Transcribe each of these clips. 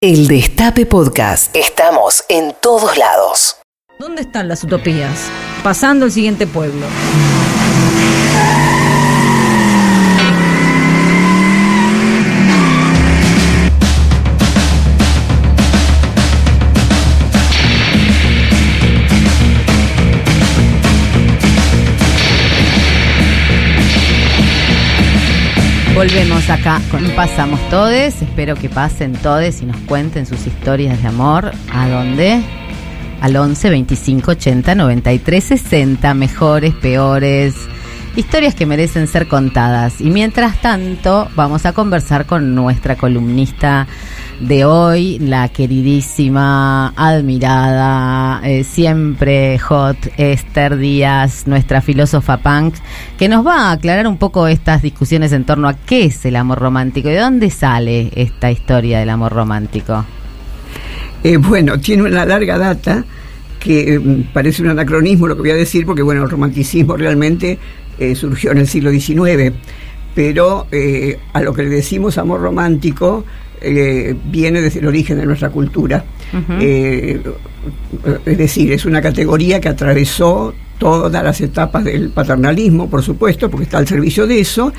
El Destape Podcast. Estamos en todos lados. ¿Dónde están las utopías? Pasando el siguiente pueblo. Volvemos acá con Pasamos Todes. Espero que pasen todes y nos cuenten sus historias de amor. ¿A dónde? Al 11 25 80 93 60. Mejores, peores. Historias que merecen ser contadas. Y mientras tanto, vamos a conversar con nuestra columnista de hoy, la queridísima, admirada, eh, siempre hot Esther Díaz, nuestra filósofa punk, que nos va a aclarar un poco estas discusiones en torno a qué es el amor romántico y de dónde sale esta historia del amor romántico. Eh, bueno, tiene una larga data que eh, parece un anacronismo lo que voy a decir, porque bueno, el romanticismo realmente surgió en el siglo XIX, pero a lo que le decimos amor romántico, eh, viene desde el origen de nuestra cultura. Eh, es decir, es una categoría que atravesó todas las etapas del paternalismo, por supuesto, porque está al servicio de eso,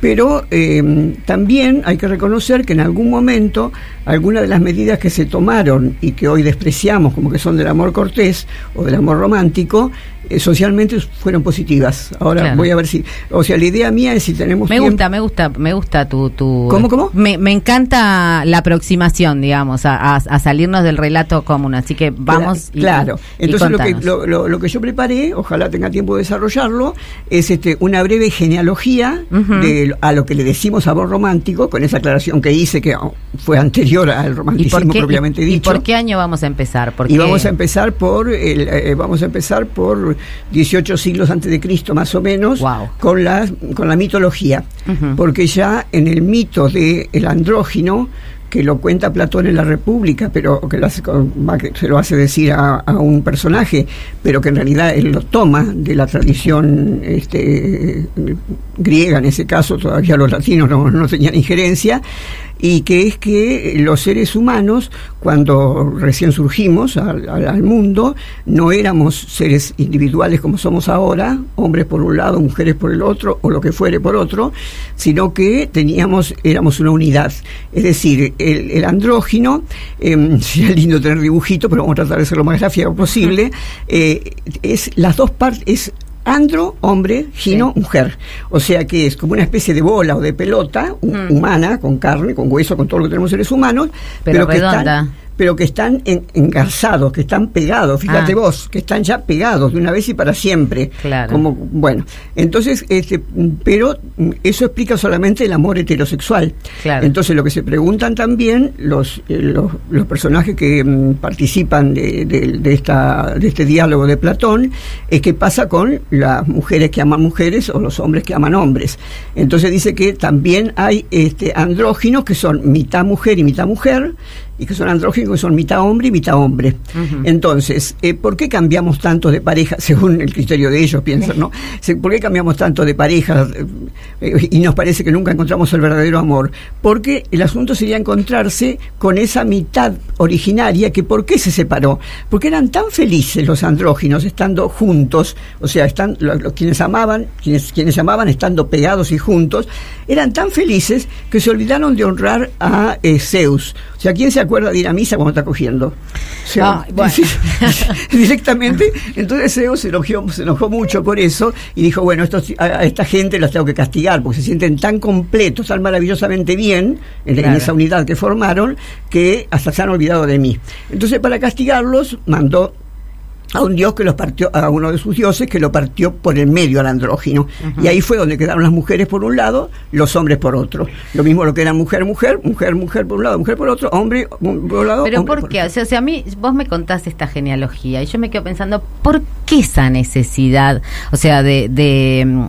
pero eh, también hay que reconocer que en algún momento algunas de las medidas que se tomaron y que hoy despreciamos como que son del amor cortés o del amor romántico, eh, socialmente fueron positivas. Ahora voy a ver si, o sea, la idea mía es si tenemos Me gusta, me gusta, me gusta tu, tu ¿Cómo, cómo? Me, encanta la aproximación, digamos, a, salirnos del relato común, así que vamos Claro, entonces lo, que, lo, que yo preparé, ojalá tenga tiempo de desarrollarlo, es este una breve genealogía de a lo que le decimos amor romántico, con esa aclaración que hice que fue anterior al romanticismo propiamente dicho. ¿Y por qué año vamos a empezar? y vamos a empezar por el, eh, vamos a empezar por 18 siglos antes de Cristo más o menos, con, la, con la mitología, porque ya en el mito del el andrógino, que lo cuenta Platón en la República, pero que, lo hace, se lo hace decir a, un personaje, pero que en realidad él lo toma de la tradición este, griega, en ese caso todavía los latinos no, no tenían injerencia, y que es que los seres humanos, cuando recién surgimos al, al, mundo, no éramos seres individuales como somos ahora, hombres por un lado, mujeres por el otro, o lo que fuere por otro, sino que teníamos, éramos una unidad. Es decir, el, andrógino, eh, sería lindo tener dibujito, pero vamos a tratar de ser lo más gráfico posible, eh, es las dos partes, andro, hombre, gino, mujer. O sea que es como una especie de bola o de pelota humana, con carne, con hueso, con todo lo que tenemos seres humanos, pero, que redonda pero que están engarzados, que están pegados, fíjate ah. vos, que están ya pegados de una vez y para siempre. Claro. Como, bueno, entonces, este, pero eso explica solamente el amor heterosexual. Claro. Entonces, lo que se preguntan también los, eh, los, personajes que mm, participan de, de, esta, de este diálogo de Platón es qué pasa con las mujeres que aman mujeres o los hombres que aman hombres. Entonces dice que también hay este, andróginos que son mitad mujer y mitad mujer, y que son andrógenos, que son mitad hombre y mitad hombre. Entonces, eh, ¿por qué cambiamos tanto de pareja, según el criterio de ellos, piensan, ¿no? ¿Por qué cambiamos tanto de pareja eh, y nos parece que nunca encontramos el verdadero amor? Porque el asunto sería encontrarse con esa mitad originaria que ¿por qué se separó? Porque eran tan felices los andróginos estando juntos, o sea, están los, quienes amaban, quienes, quienes amaban estando pegados y juntos, eran tan felices que se olvidaron de honrar a eh, Zeus. O sea, ¿quién se acuerda de ir a misa cuando está cogiendo. directamente. Entonces Zeus se enojó, se enojó mucho por eso y dijo, bueno, a, esta gente los tengo que castigar porque se sienten tan completos, tan maravillosamente bien en, en esa unidad que formaron que hasta se han olvidado de mí. Entonces para castigarlos mandó a un dios que los partió, a uno de sus dioses que lo partió por el medio al andrógino. Y ahí fue donde quedaron las mujeres por un lado, los hombres por otro. Lo mismo lo que era mujer, mujer, mujer, mujer por un lado, mujer por otro, hombre por un lado. Pero ¿por qué? O sea, a mí, vos me contaste esta genealogía y yo me quedo pensando, ¿por qué esa necesidad? O sea, de, de,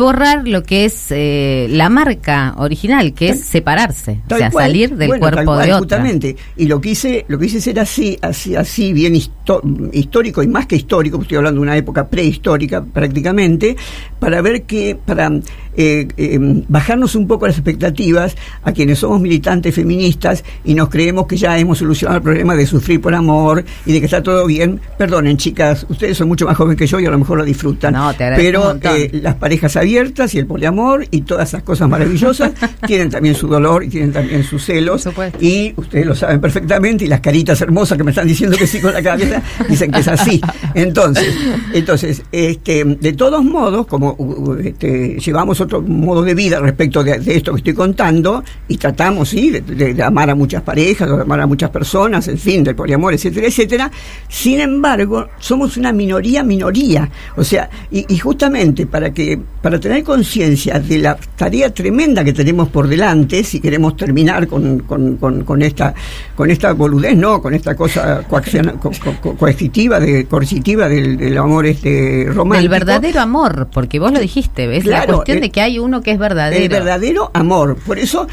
borrar lo que es eh, la marca original, que es separarse, o sea, salir del cuerpo de otra. Justamente. Y lo que hice, lo que hice ser así, así, así bien histórico y más que histórico, estoy hablando de una época prehistórica prácticamente, para ver que, para eh, eh, bajarnos un poco las expectativas a quienes somos militantes feministas y nos creemos que ya hemos solucionado el problema de sufrir por amor y de que está todo bien. Perdonen, chicas, ustedes son mucho más jóvenes que yo y a lo mejor lo disfrutan. pero eh, las parejas abiertas y el poliamor y todas esas cosas maravillosas tienen también su dolor y tienen también sus celos. Y ustedes lo saben perfectamente y las caritas hermosas que me están diciendo que sí con la cabeza dicen que es así. Entonces, entonces este, de todos modos, como este, llevamos otro modo de vida respecto de, esto que estoy contando y tratamos, sí, de, amar a muchas parejas, de amar a muchas personas, en fin, del poliamor, etcétera, etcétera. Sin embargo, somos una minoría, minoría. O sea, y, justamente para que, para tener conciencia de la tarea tremenda que tenemos por delante, si queremos terminar con, con, con, esta, con esta boludez, no, con esta cosa coercitiva, de, coercitiva del, amor este romántico. El verdadero amor, porque vos lo dijiste, ¿ves? la cuestión de que hay uno que es verdadero. El verdadero amor. Por eso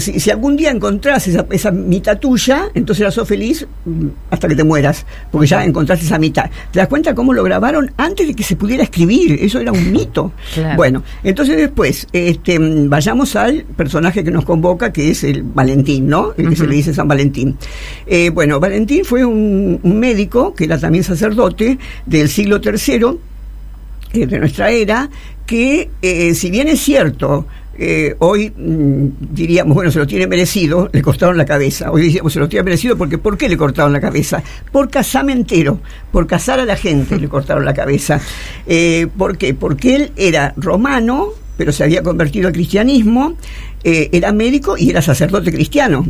si, algún día encontrás esa, esa mitad tuya, entonces la sos feliz mm, hasta que te mueras, porque ya encontraste esa mitad. ¿Te das cuenta cómo lo grabaron antes de que se pudiera escribir? Eso era un mito. Bueno, entonces después, este, vayamos al personaje que nos convoca, que es el Valentín, ¿no? El que se le dice San Valentín. Eh, bueno, Valentín fue un, médico, que era también sacerdote, del siglo III, eh, de nuestra era, que eh, si bien es cierto, eh, hoy mm, diríamos, bueno, se lo tiene merecido, le cortaron la cabeza. Hoy diríamos, se lo tiene merecido porque ¿por qué le cortaron la cabeza? Por casamentero, por casar a la gente le cortaron la cabeza. Eh, ¿Por qué? Porque él era romano, pero se había convertido al cristianismo, eh, era médico y era sacerdote cristiano.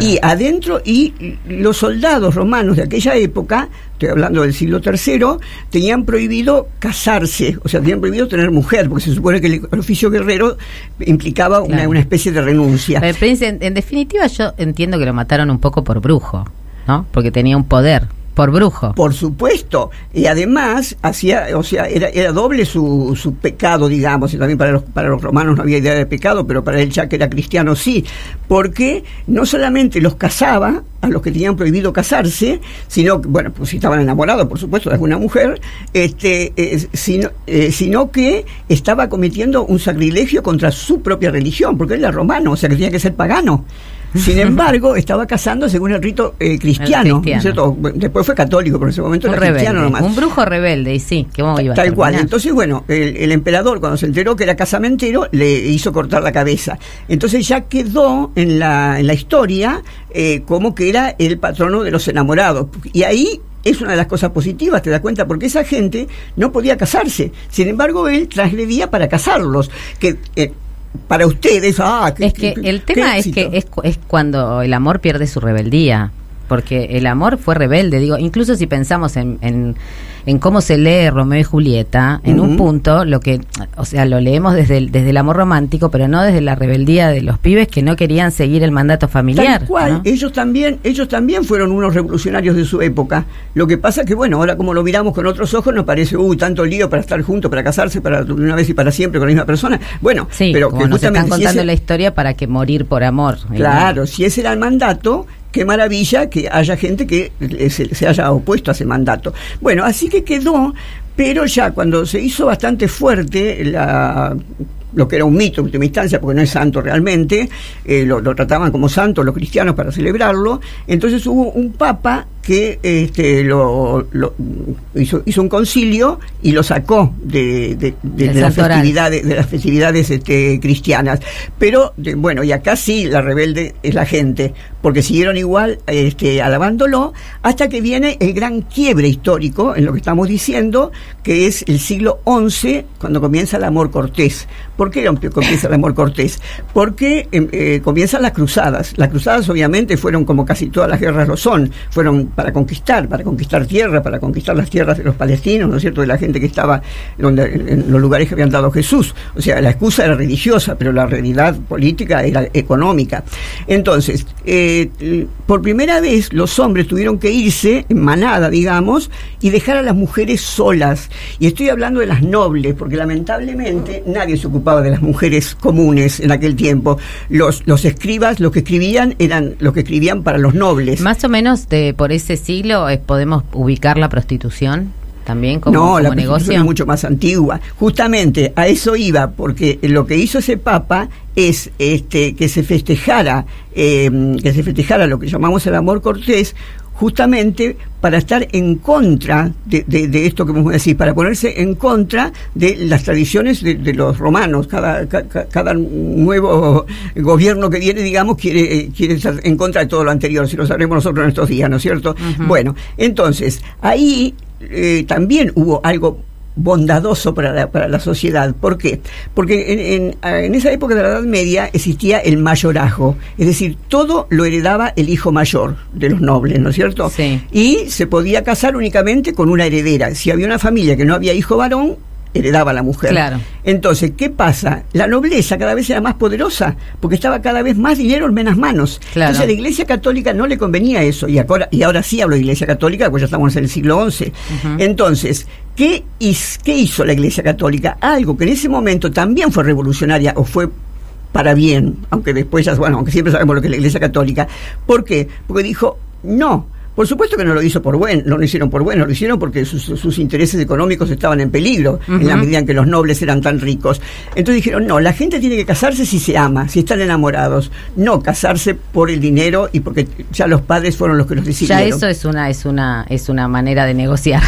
Y adentro, y los soldados romanos de aquella época, estoy hablando del siglo III, tenían prohibido casarse, o sea, tenían prohibido tener mujer, porque se supone que el, oficio guerrero implicaba una, una, especie de renuncia. en, en definitiva, yo entiendo que lo mataron un poco por brujo, ¿no? Porque tenía un poder. Por brujo. Por supuesto. Y además, hacía, o sea, era, era doble su, su pecado, digamos, y también para los, para los romanos no había idea de pecado, pero para él ya que era cristiano sí, porque no solamente los casaba a los que tenían prohibido casarse, sino, bueno, pues si estaban enamorados, por supuesto, de alguna mujer, este, eh, sino, eh, sino que estaba cometiendo un sacrilegio contra su propia religión, porque él era romano, o sea que tenía que ser pagano. Sin embargo, estaba casando según el rito eh, cristiano, Después fue católico, pero en ese momento era cristiano nomás. Un brujo rebelde, y sí, que iba Tal cual. Entonces, bueno, el, emperador, cuando se enteró que era casamentero, le hizo cortar la cabeza. Entonces ya quedó en la, en la historia eh, como que era el patrono de los enamorados. Y ahí es una de las cosas positivas, te das cuenta, porque esa gente no podía casarse. Sin embargo, él trasledía para casarlos. Que eh, para ustedes, ah, es que el tema es que es, es cuando el amor pierde su rebeldía, porque el amor fue rebelde, digo, incluso si pensamos en, en en cómo se lee Romeo y Julieta, en un punto, lo que, o sea, lo leemos desde el, desde el amor romántico, pero no desde la rebeldía de los pibes que no querían seguir el mandato familiar. Tal cual, ellos también, ellos también fueron unos revolucionarios de su época. Lo que pasa que, bueno, ahora como lo miramos con otros ojos, nos parece, uy, tanto lío para estar juntos, para casarse, para una vez y para siempre con la misma persona. Bueno, pero que nos están contando la historia para que morir por amor. Claro, si ese era el mandato, qué maravilla que haya gente que se, haya opuesto a ese mandato. Bueno, así que quedó, pero ya cuando se hizo bastante fuerte lo que era un mito en última instancia, porque no es santo realmente, eh, lo, trataban como santo los cristianos para celebrarlo, entonces hubo un papa que este, lo, hizo, hizo, un concilio y lo sacó de, de, las festividades, de las festividades este, cristianas. Pero bueno, y acá sí la rebelde es la gente, porque siguieron igual este, alabándolo hasta que viene el gran quiebre histórico en lo que estamos diciendo, que es el siglo XI, cuando comienza el amor cortés. ¿Por qué comienza el amor cortés? Porque em, eh, comienzan las cruzadas. Las cruzadas obviamente fueron como casi todas las guerras lo son, fueron para conquistar, para conquistar tierra, para conquistar las tierras de los palestinos, ¿no es cierto?, de la gente que estaba donde, en los lugares que habían dado Jesús. O sea, la excusa era religiosa, pero la realidad política era económica. Entonces, eh, por primera vez los hombres tuvieron que irse en manada, digamos, y dejar a las mujeres solas. Y estoy hablando de las nobles, porque lamentablemente nadie se ocupaba de las mujeres comunes en aquel tiempo. Los, los escribas, los que escribían, eran los que escribían para los nobles. Más o menos de, por ese siglo eh, podemos ubicar la prostitución también como, no, la negocio. es mucho más antigua. Justamente a eso iba, porque lo que hizo ese papa es este que se festejara, eh, que se festejara lo que llamamos el amor cortés, justamente para estar en contra de, esto que vamos a decir, para ponerse en contra de las tradiciones de, los romanos. Cada, cada, nuevo gobierno que viene, digamos, quiere, eh, quiere estar en contra de todo lo anterior, si lo sabremos nosotros en estos días, ¿no es cierto? Bueno, entonces, ahí eh, también hubo algo bondadoso para la, para la sociedad. ¿Por qué? Porque en, en, esa época de la Edad Media existía el mayorazgo, es decir, todo lo heredaba el hijo mayor de los nobles, ¿no es cierto? Sí. Y se podía casar únicamente con una heredera. Si había una familia que no había hijo varón, heredaba la mujer. Claro. Entonces, ¿qué pasa? La nobleza cada vez era más poderosa porque estaba cada vez más dinero en menos manos. Entonces, a la Iglesia Católica no le convenía eso. Y ahora, y ahora sí hablo de Iglesia Católica, pues ya estamos en el siglo XI. Entonces, ¿qué, ¿qué hizo la Iglesia Católica? Algo que en ese momento también fue revolucionaria o fue para bien, aunque después ya, bueno, aunque siempre sabemos lo que es la Iglesia Católica. ¿Por qué? Porque dijo, no, por supuesto que no lo hizo por bueno, no lo hicieron por bueno, lo hicieron porque sus, intereses económicos estaban en peligro en la medida en que los nobles eran tan ricos. Entonces dijeron, no, la gente tiene que casarse si se ama, si están enamorados, no casarse por el dinero y porque ya los padres fueron los que los decidieron. Ya eso es una es una es una manera de negociar.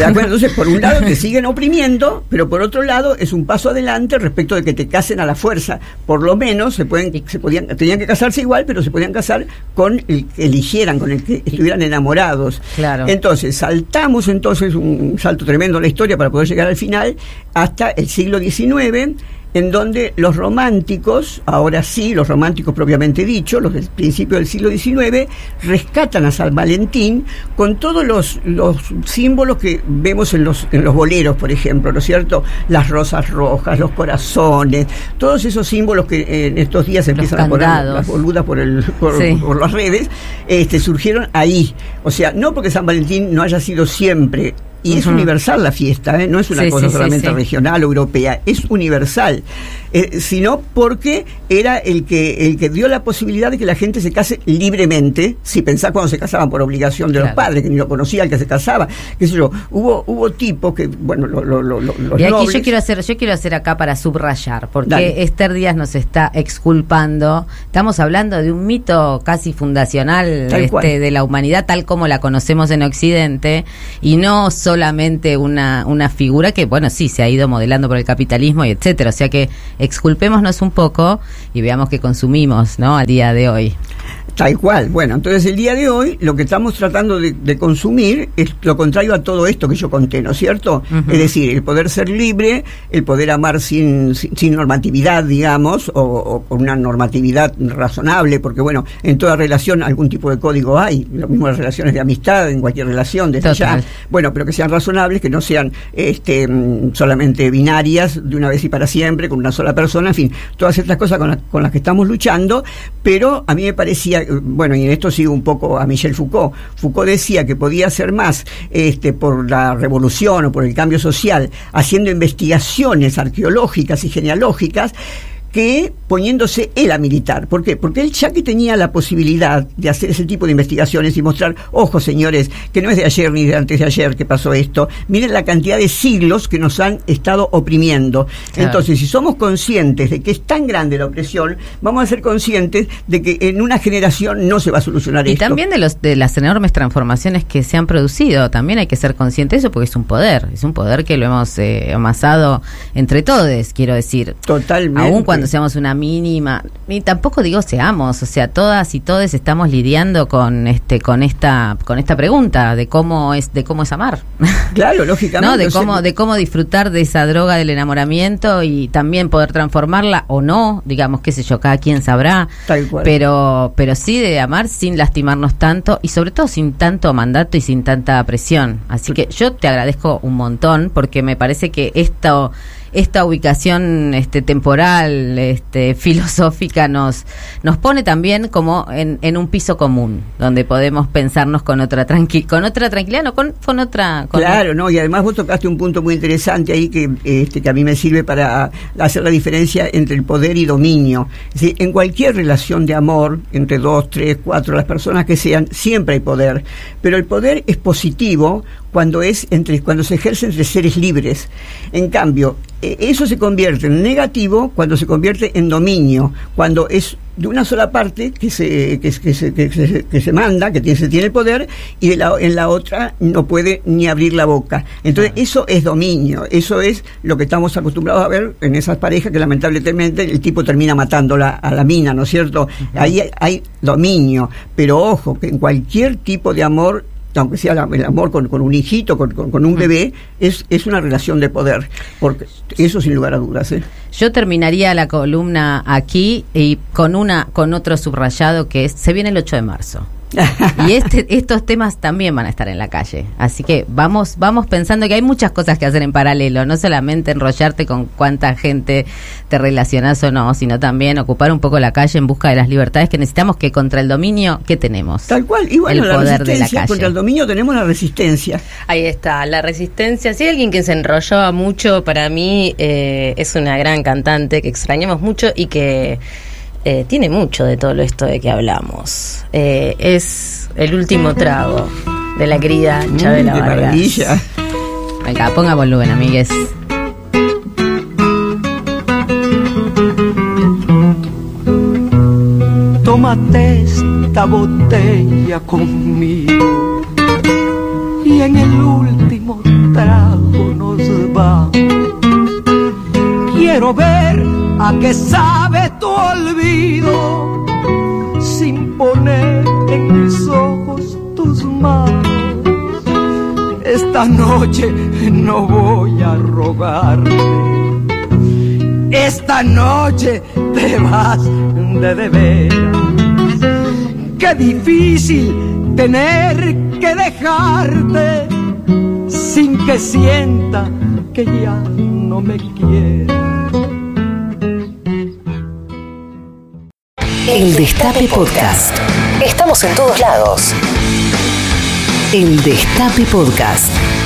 Entonces, por un lado te siguen oprimiendo, pero por otro lado es un paso adelante respecto de que te casen a la fuerza. Por lo menos se pueden se podían tenían que casarse igual, pero se podían casar con el que eligieran, con el que estuvieran enamorados. Claro. Entonces, saltamos entonces un salto tremendo en la historia para poder llegar al final hasta el siglo XIX en donde los románticos, ahora sí, los románticos propiamente dicho, los del principio del siglo XIX, rescatan a San Valentín con todos los, los símbolos que vemos en los, en los boleros, por ejemplo, ¿no es cierto? Las rosas rojas, los corazones, todos esos símbolos que en estos días empiezan a poner las boludas por, el, por, por las redes, este, surgieron ahí. O sea, no porque San Valentín no haya sido siempre y es universal la fiesta, ¿eh? no es una cosa solamente regional o europea, es universal. Eh, sino porque era el que, el que dio la posibilidad de que la gente se case libremente, si pensás cuando se casaban por obligación de los padres, que ni lo conocía el que se casaba, qué sé yo, hubo, hubo tipos que, bueno, lo, lo, lo, los Y aquí yo quiero hacer, yo quiero hacer acá para subrayar, porque Esther Díaz nos está exculpando, estamos hablando de un mito casi fundacional este, de la humanidad tal como la conocemos en Occidente, y no solamente una, una figura que, bueno, sí, se ha ido modelando por el capitalismo y etcétera, o sea que exculpémonos un poco y veamos qué consumimos, ¿no? Al día de hoy. Tal cual. Bueno, entonces el día de hoy lo que estamos tratando de, consumir es lo contrario a todo esto que yo conté, ¿no es cierto? Es decir, el poder ser libre, el poder amar sin, sin, normatividad, digamos, o, con una normatividad razonable, porque bueno, en toda relación algún tipo de código hay, lo mismo las relaciones de amistad, en cualquier relación, desde ya. Bueno, pero que sean razonables, que no sean este, mm, solamente binarias de una vez y para siempre, con una sola persona, en fin, todas estas cosas con, con las que estamos luchando, pero a mí me parecía bueno, y en esto sigo un poco a Michel Foucault. Foucault decía que podía hacer más este, por la revolución o por el cambio social, haciendo investigaciones arqueológicas y genealógicas, que poniéndose él a militar. ¿Por qué? Porque él ya que tenía la posibilidad de hacer ese tipo de investigaciones y mostrar, ojo señores, que no es de ayer ni de antes de ayer que pasó esto, miren la cantidad de siglos que nos han estado oprimiendo. Entonces, si somos conscientes de que es tan grande la opresión, vamos a ser conscientes de que en una generación no se va a solucionar esto. Y también de, los, de las enormes transformaciones que se han producido, también hay que ser conscientes de eso porque es un poder, es un poder que lo hemos eh, amasado entre todos, quiero decir. Totalmente. Aún cuando cuando seamos una mínima, ni tampoco digo seamos, o sea, todas y todos estamos lidiando con este, con esta, con esta pregunta de cómo es, de cómo es amar. Claro, lógicamente. ¿No? De cómo, de cómo disfrutar de esa droga del enamoramiento y también poder transformarla o no, digamos, qué sé yo, cada quien sabrá. Tal cual. Pero, pero sí de amar sin lastimarnos tanto y sobre todo sin tanto mandato y sin tanta presión. Así que yo te agradezco un montón porque me parece que esto esta ubicación este, temporal, este, filosófica, nos, nos pone también como en, en un piso común, donde podemos pensarnos con otra tranqui con otra tranquilidad, no con, con otra... claro, no, y además vos tocaste un punto muy interesante ahí que, este, que a mí me sirve para hacer la diferencia entre el poder y dominio. Es en cualquier relación de amor, entre dos, tres, cuatro, las personas que sean, siempre hay poder, pero el poder es positivo cuando es entre cuando se ejerce entre seres libres. En cambio, e, eso se convierte en negativo cuando se convierte en dominio, cuando es de una sola parte que se, que, se, que se, manda, que tiene, se tiene el poder, y de la, en la otra no puede ni abrir la boca. Entonces, eso es dominio, eso es lo que estamos acostumbrados a ver en esas parejas que lamentablemente el tipo termina matando a la mina, ¿no es cierto? Ahí hay dominio, pero ojo, que en cualquier tipo de amor aunque sea el amor con, un hijito, con, un bebé, es, es una relación de poder. Porque eso sin lugar a dudas. ¿eh? Yo terminaría la columna aquí y con una con otro subrayado que es se viene el 8 de marzo. Y este, estos temas también van a estar en la calle. Así que vamos, vamos pensando que hay muchas cosas que hacer en paralelo, no solamente enrollarte con cuánta gente te relacionas o no, sino también ocupar un poco la calle en busca de las libertades que necesitamos que contra el dominio, ¿qué tenemos? Tal cual, y bueno, el poder de la calle. contra el dominio tenemos la resistencia. Ahí está, la resistencia. Si hay alguien que se enrolló mucho, para mí eh, es una gran cantante que extrañamos mucho y que eh, tiene mucho de todo esto de que hablamos. Eh, es el último trago de la querida mm, Chabela Vargas. Maravilla. Venga, ponga volumen, amigues. Tómate esta botella conmigo y en el último trago nos vamos. Quiero ver a qué sabe Esta noche no voy a rogarte. Esta noche te vas de deber. Qué difícil tener que dejarte sin que sienta que ya no me quieres. El Destape Podcast. Estamos en todos lados. El Destape Podcast.